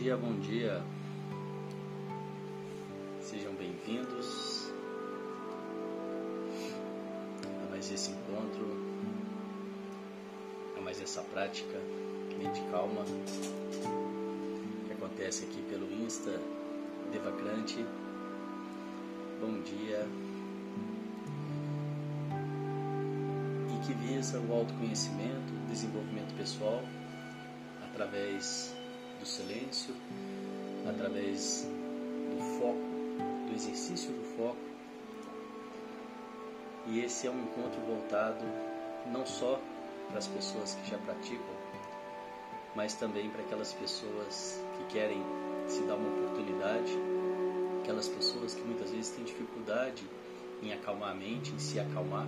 dia, bom dia. Sejam bem-vindos a mais esse encontro, a mais essa prática mente calma que acontece aqui pelo Insta Devacrante. Bom dia. E que visa o autoconhecimento, o desenvolvimento pessoal através do silêncio, através do foco, do exercício do foco. E esse é um encontro voltado não só para as pessoas que já praticam, mas também para aquelas pessoas que querem se dar uma oportunidade, aquelas pessoas que muitas vezes têm dificuldade em acalmar a mente, em se acalmar,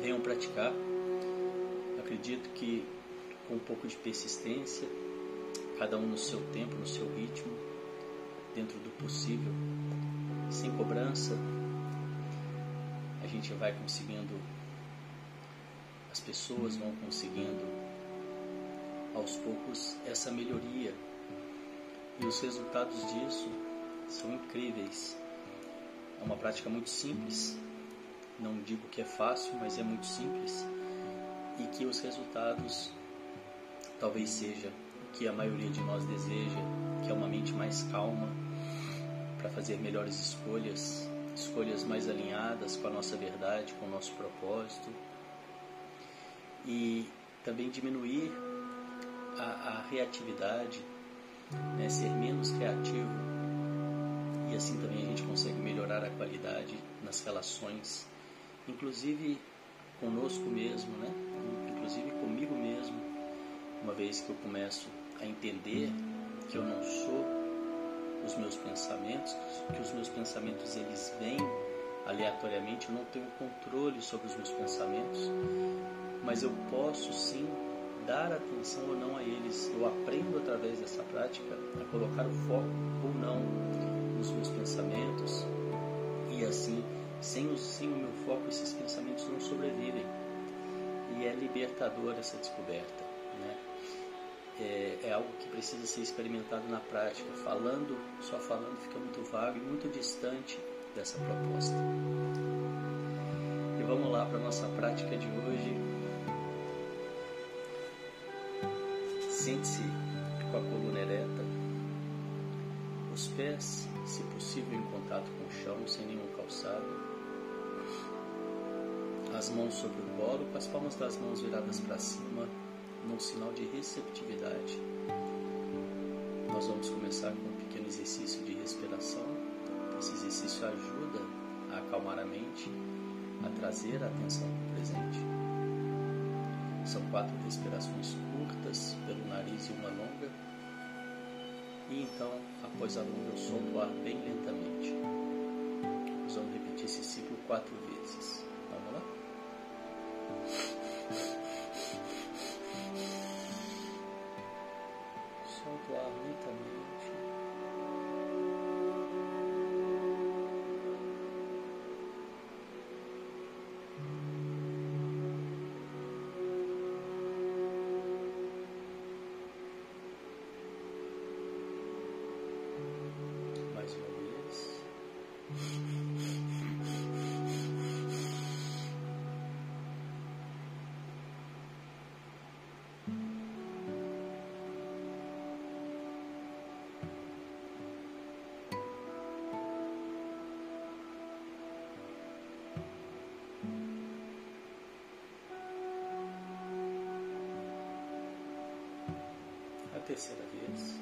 venham praticar. Acredito que com um pouco de persistência, cada um no seu tempo, no seu ritmo, dentro do possível, sem cobrança, a gente vai conseguindo, as pessoas vão conseguindo aos poucos essa melhoria. E os resultados disso são incríveis. É uma prática muito simples, não digo que é fácil, mas é muito simples. E que os resultados talvez seja que a maioria de nós deseja, que é uma mente mais calma para fazer melhores escolhas, escolhas mais alinhadas com a nossa verdade, com o nosso propósito. E também diminuir a, a reatividade, né, ser menos criativo e assim também a gente consegue melhorar a qualidade nas relações, inclusive conosco mesmo, né, inclusive comigo mesmo, uma vez que eu começo a entender que eu não sou os meus pensamentos, que os meus pensamentos eles vêm aleatoriamente, eu não tenho controle sobre os meus pensamentos, mas eu posso sim dar atenção ou não a eles. Eu aprendo através dessa prática a colocar o foco ou não nos meus pensamentos e assim, sem o, sem o meu foco, esses pensamentos não sobrevivem. E é libertador essa descoberta. É, é, algo que precisa ser experimentado na prática. Falando, só falando, fica muito vago e muito distante dessa proposta. E vamos lá para a nossa prática de hoje. Sente-se com a coluna ereta, os pés, se possível, em contato com o chão, sem nenhum calçado. As mãos sobre o colo, com as palmas das mãos viradas para cima, num sinal de receptividade. Nós vamos começar com um pequeno exercício de respiração. Esse exercício ajuda a acalmar a mente, a trazer a atenção para o presente. São quatro respirações curtas pelo nariz e uma longa. E então, após a longa, eu solto o ar bem lentamente. Nós vamos repetir esse ciclo quatro vezes. Terceira vez.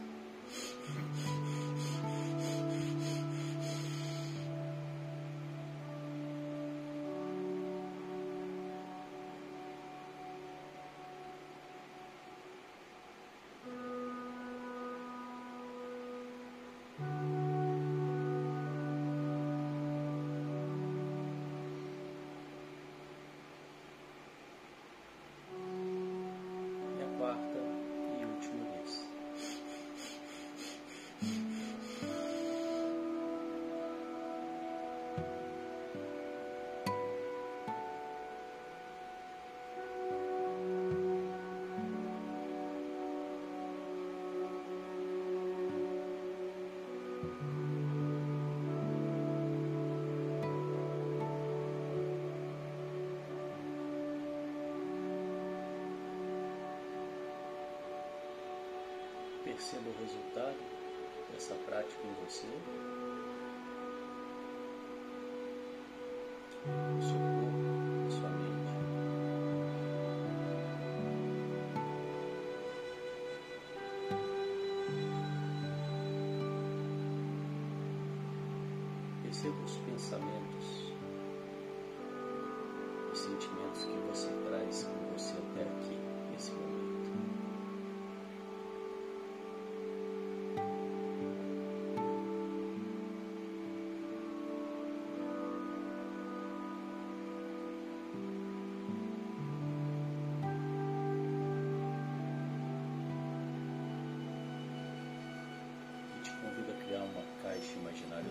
sendo o resultado dessa prática em você. Seu corpo, sua mente. Perceba os pensamentos, os sentimentos que você está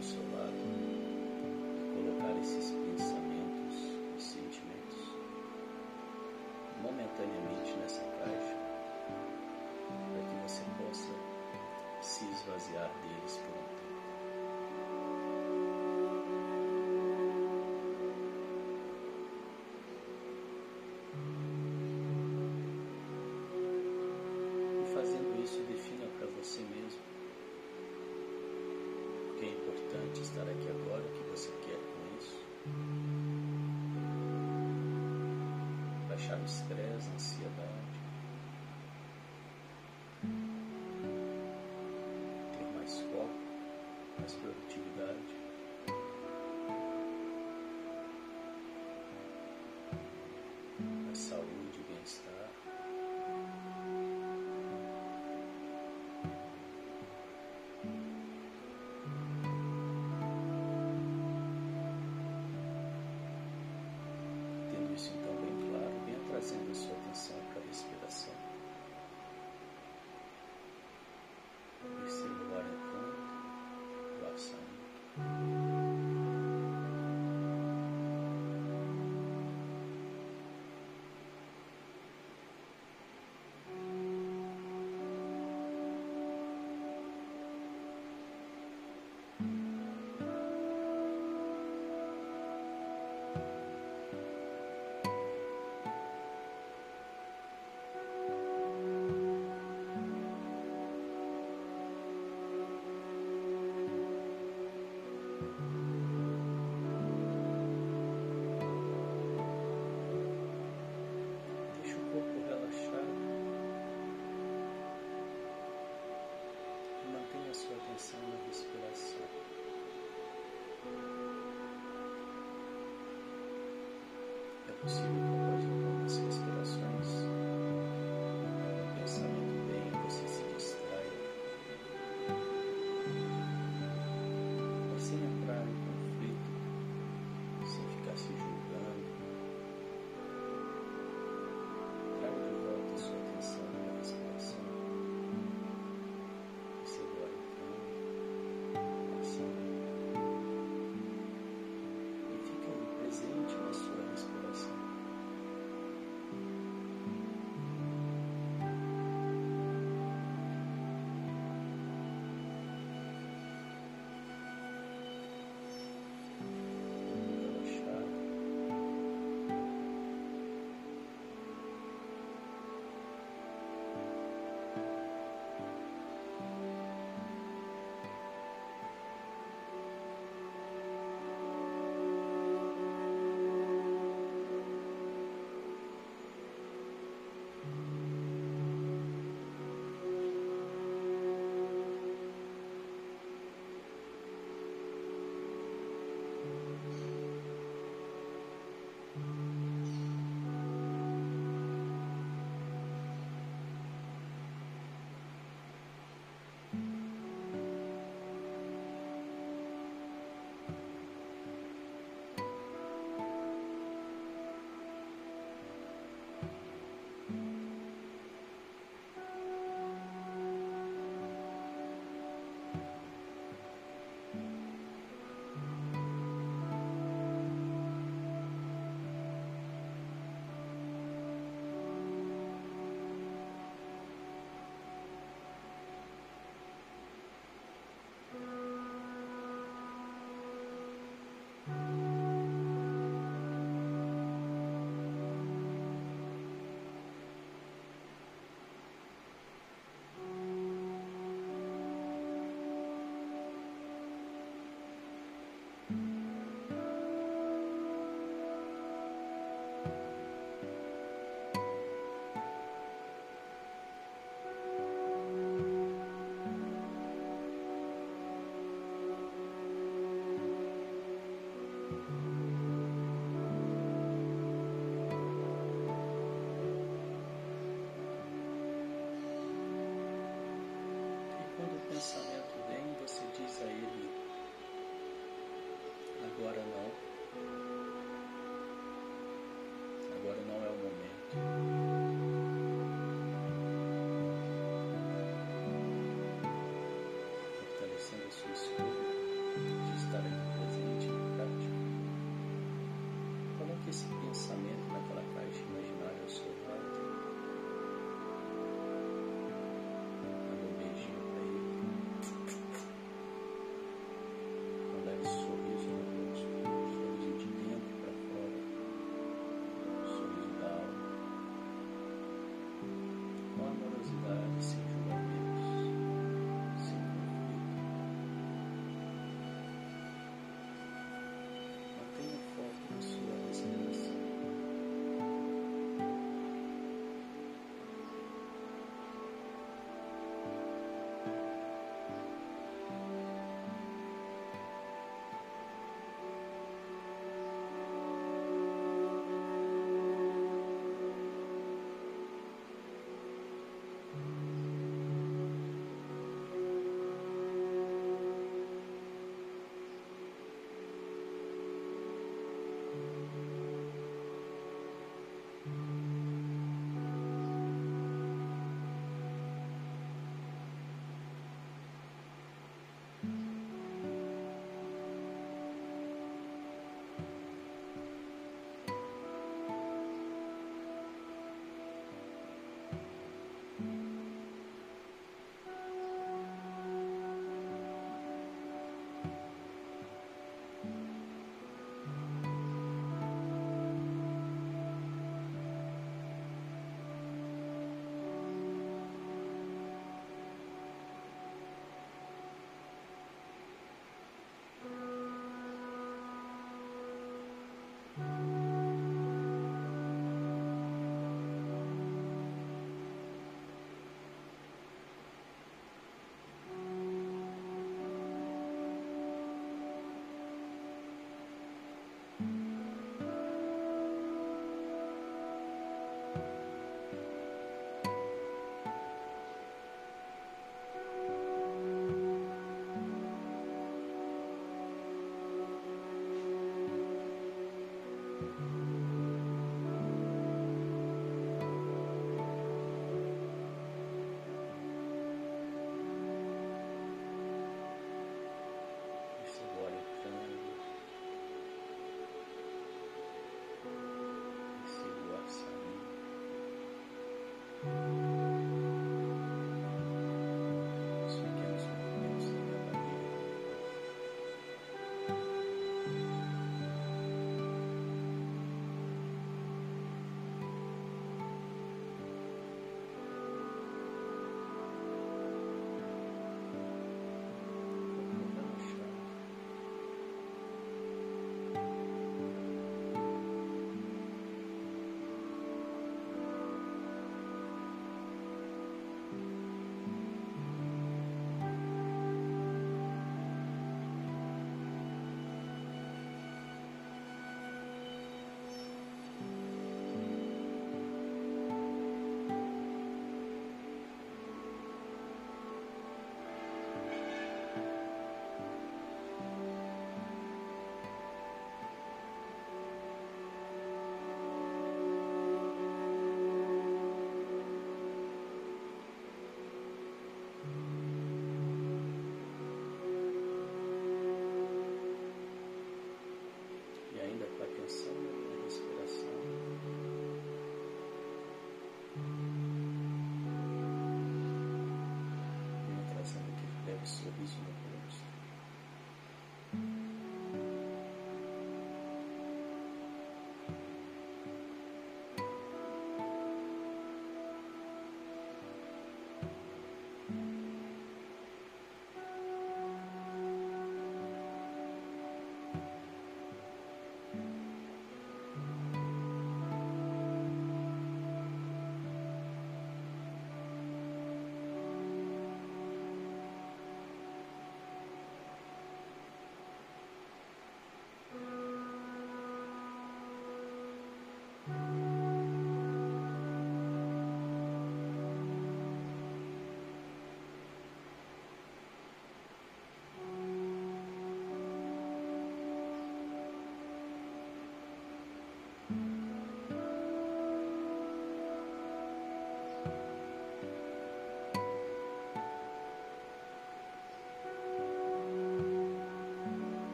ao seu lado e colocar esses pensamentos e sentimentos momentaneamente nessa caixa para que você possa se esvaziar deles. Spirit. Thanks.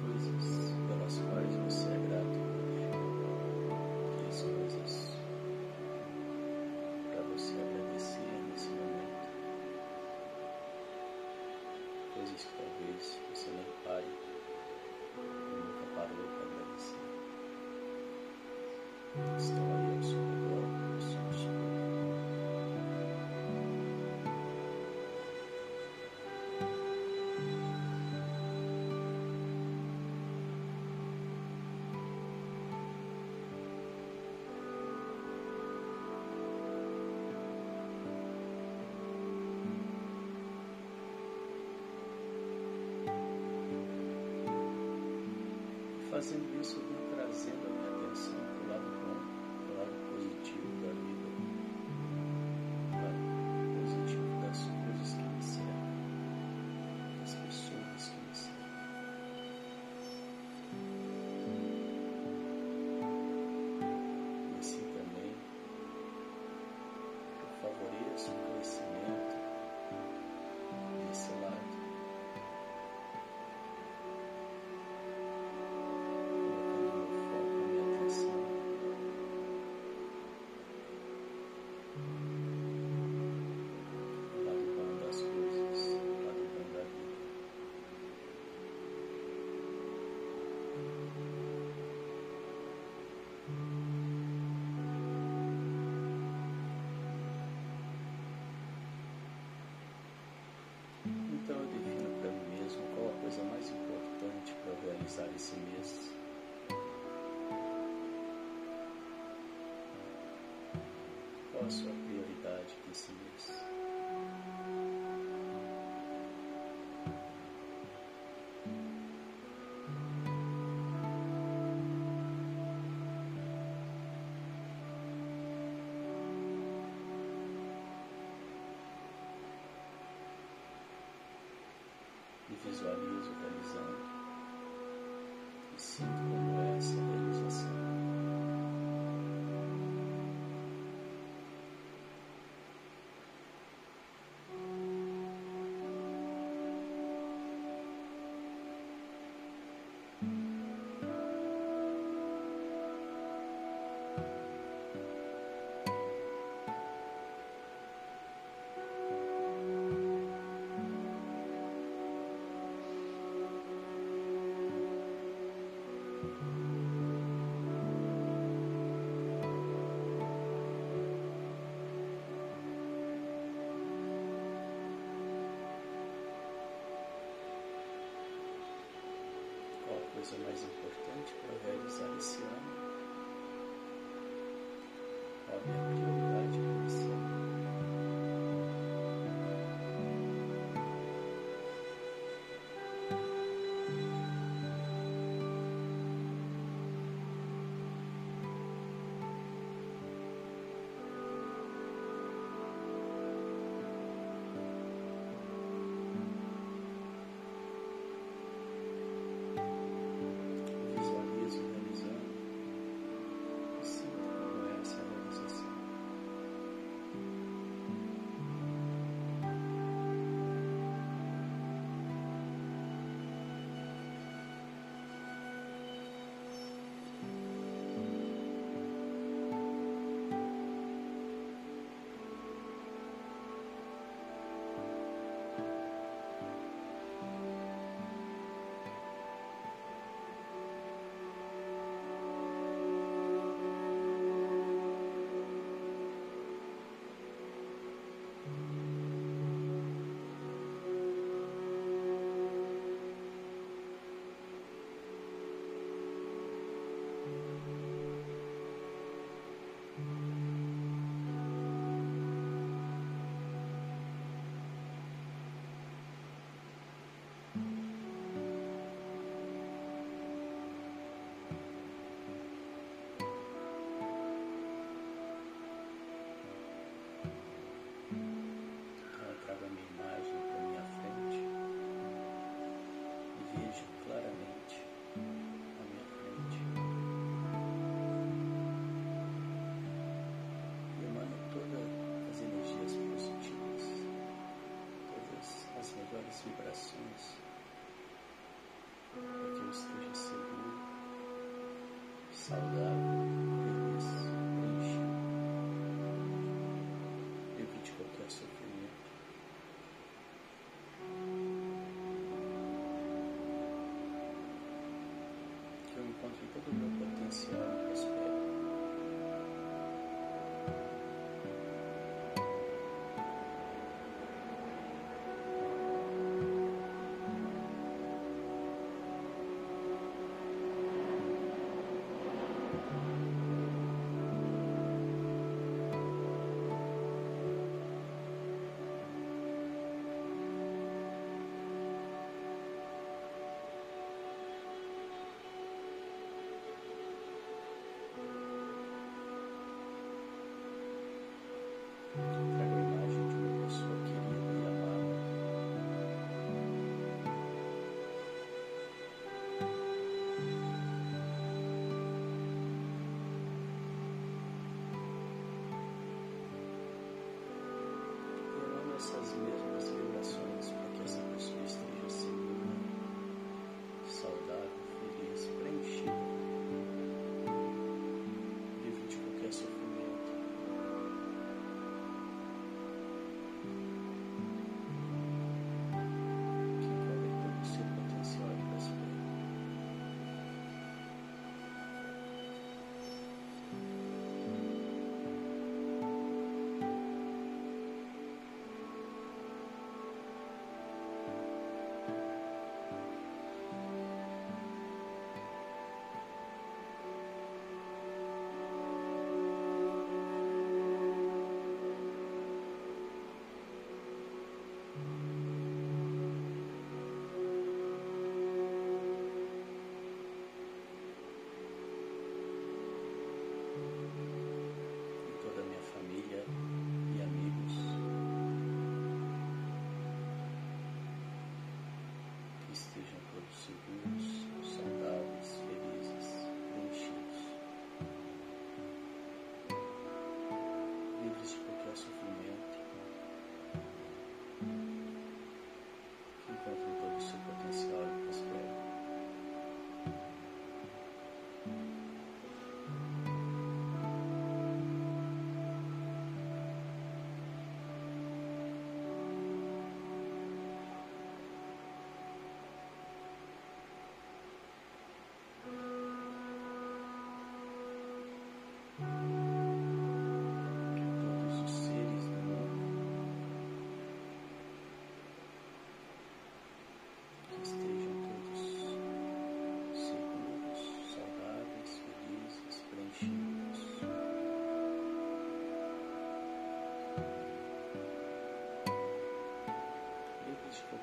please. fazendo isso, eu venho trazendo a sua prioridade nesse mês. E visualizo realizando e sinto coisa mais importante para realizar esse ano? Abre a So, uh,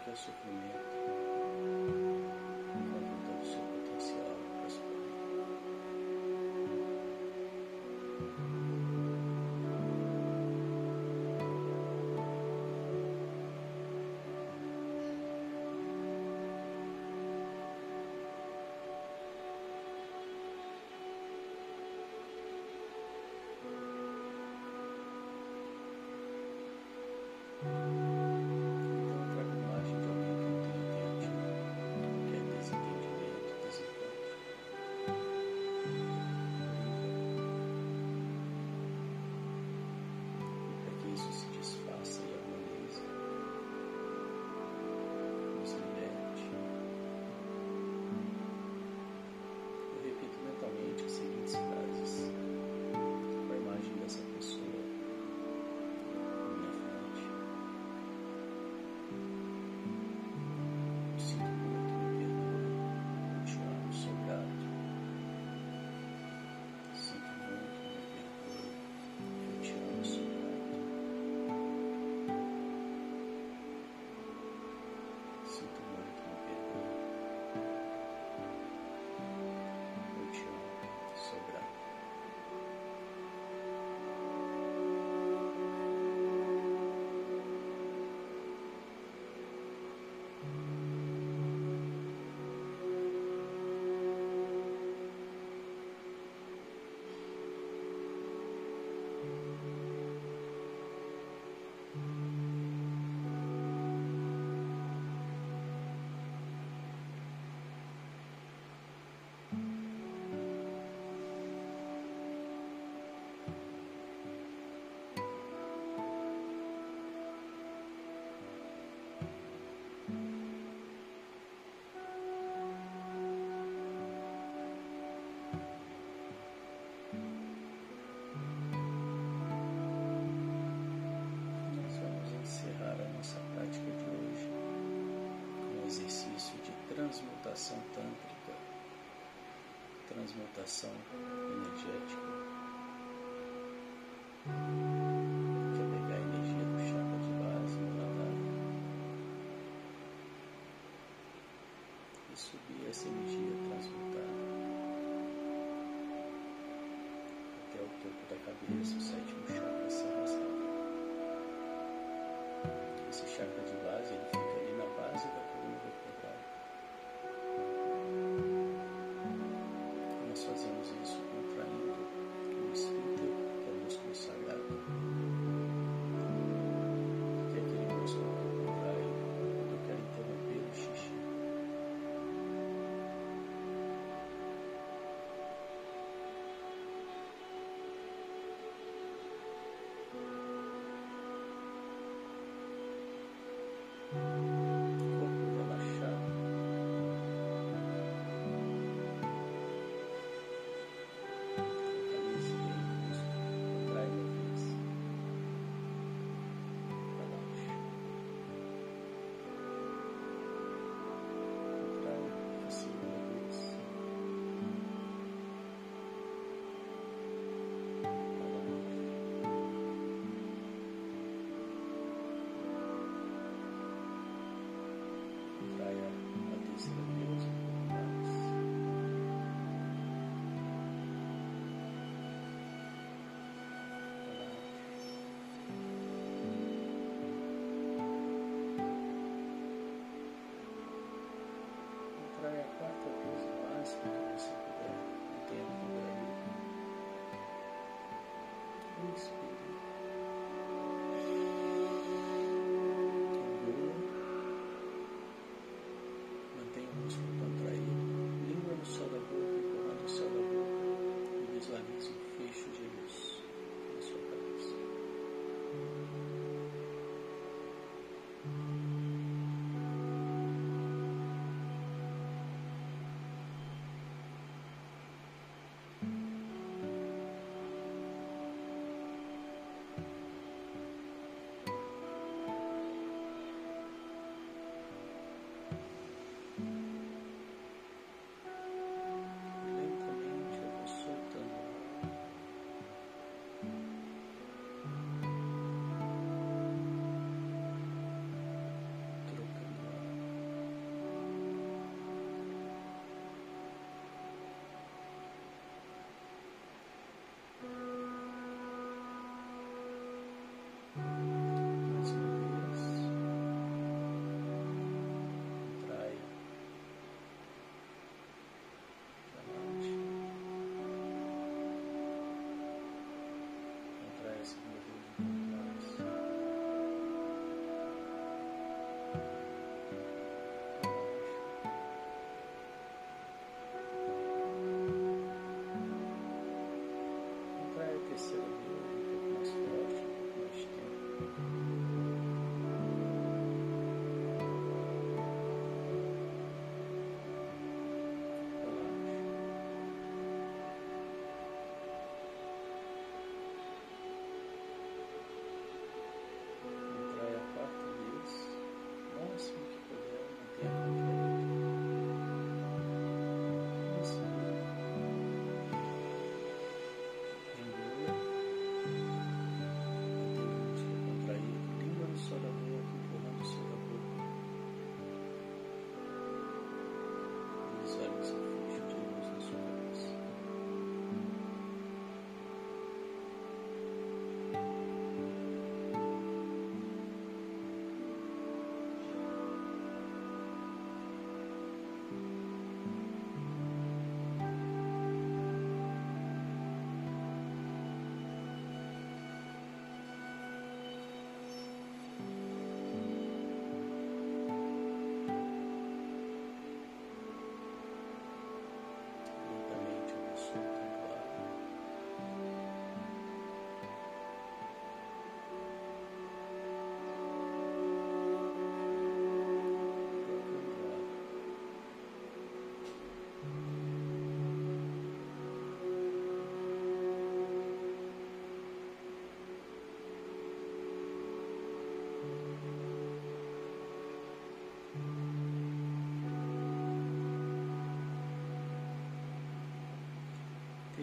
Qualquer sofrimento, transmutação tântrica, transmutação energética. Que pegar a energia do chakra de base, e subir essa energia transmutada até o topo da cabeça, o sétimo chakra Sahasrara. Esse chakra de base ele Nós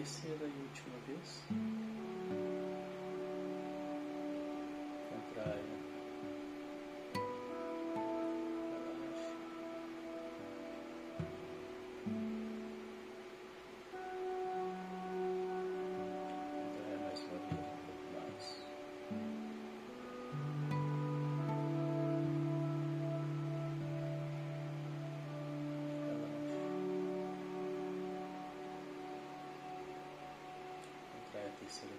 terceira e última vez. Excelente.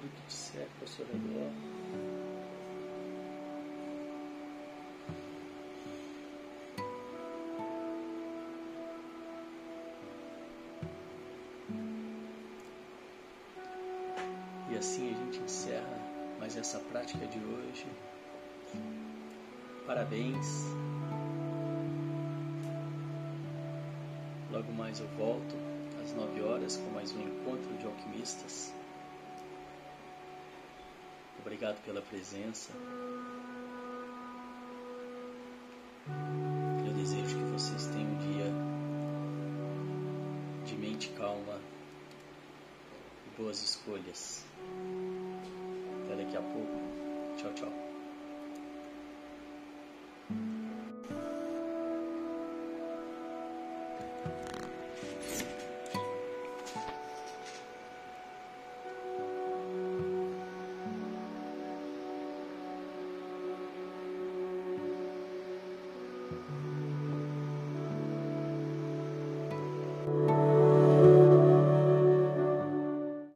Tudo que te cerca ao seu redor. E assim a gente encerra mais essa prática de hoje. Parabéns. Logo mais eu volto às 9 horas com mais um encontro de alquimistas. Obrigado pela presença.